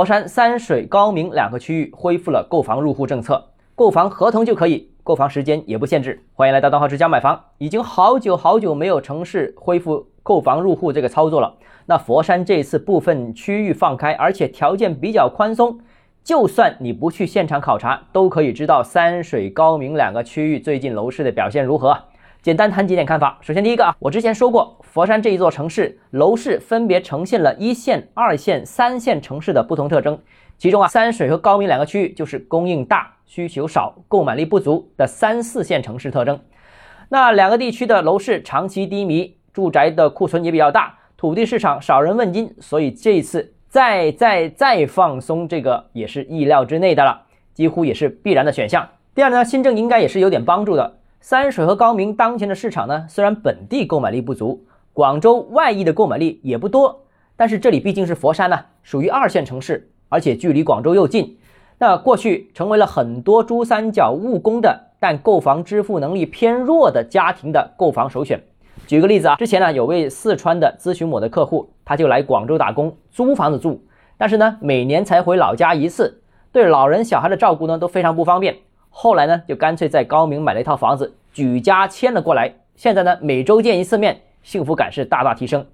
佛山三水高明两个区域恢复了购房入户政策，购房合同就可以，购房时间也不限制。欢迎来到东浩之家买房，已经好久好久没有城市恢复购房入户这个操作了。那佛山这次部分区域放开，而且条件比较宽松，就算你不去现场考察，都可以知道三水高明两个区域最近楼市的表现如何。简单谈几点看法。首先，第一个啊，我之前说过，佛山这一座城市楼市分别呈现了一线、二线、三线城市的不同特征。其中啊，三水和高明两个区域就是供应大、需求少、购买力不足的三四线城市特征。那两个地区的楼市长期低迷，住宅的库存也比较大，土地市场少人问津，所以这一次再再再放松，这个也是意料之内的了，几乎也是必然的选项。第二呢，新政应该也是有点帮助的。三水和高明当前的市场呢，虽然本地购买力不足，广州外溢的购买力也不多，但是这里毕竟是佛山呢，属于二线城市，而且距离广州又近，那过去成为了很多珠三角务工的但购房支付能力偏弱的家庭的购房首选。举个例子啊，之前呢有位四川的咨询我的客户，他就来广州打工，租房子住，但是呢每年才回老家一次，对老人小孩的照顾呢都非常不方便。后来呢，就干脆在高明买了一套房子，举家迁了过来。现在呢，每周见一次面，幸福感是大大提升。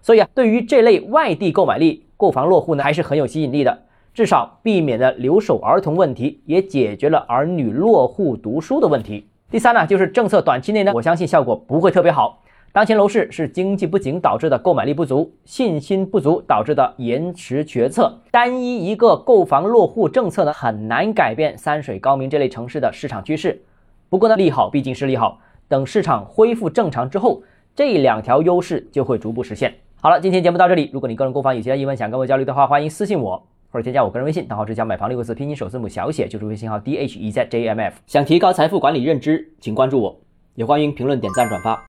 所以啊，对于这类外地购买力、购房落户呢，还是很有吸引力的。至少避免了留守儿童问题，也解决了儿女落户读书的问题。第三呢，就是政策短期内呢，我相信效果不会特别好。当前楼市是经济不景导致的购买力不足、信心不足导致的延迟决策。单一一个购房落户政策呢，很难改变三水高明这类城市的市场趋势。不过呢，利好毕竟是利好，等市场恢复正常之后，这两条优势就会逐步实现。好了，今天节目到这里。如果你个人购房有其他疑问想跟我交流的话，欢迎私信我或者添加我个人微信，账号是加买房六个字拼音首字母小写，就是微信号 d h e z j m f。想提高财富管理认知，请关注我，也欢迎评论、点赞、转发。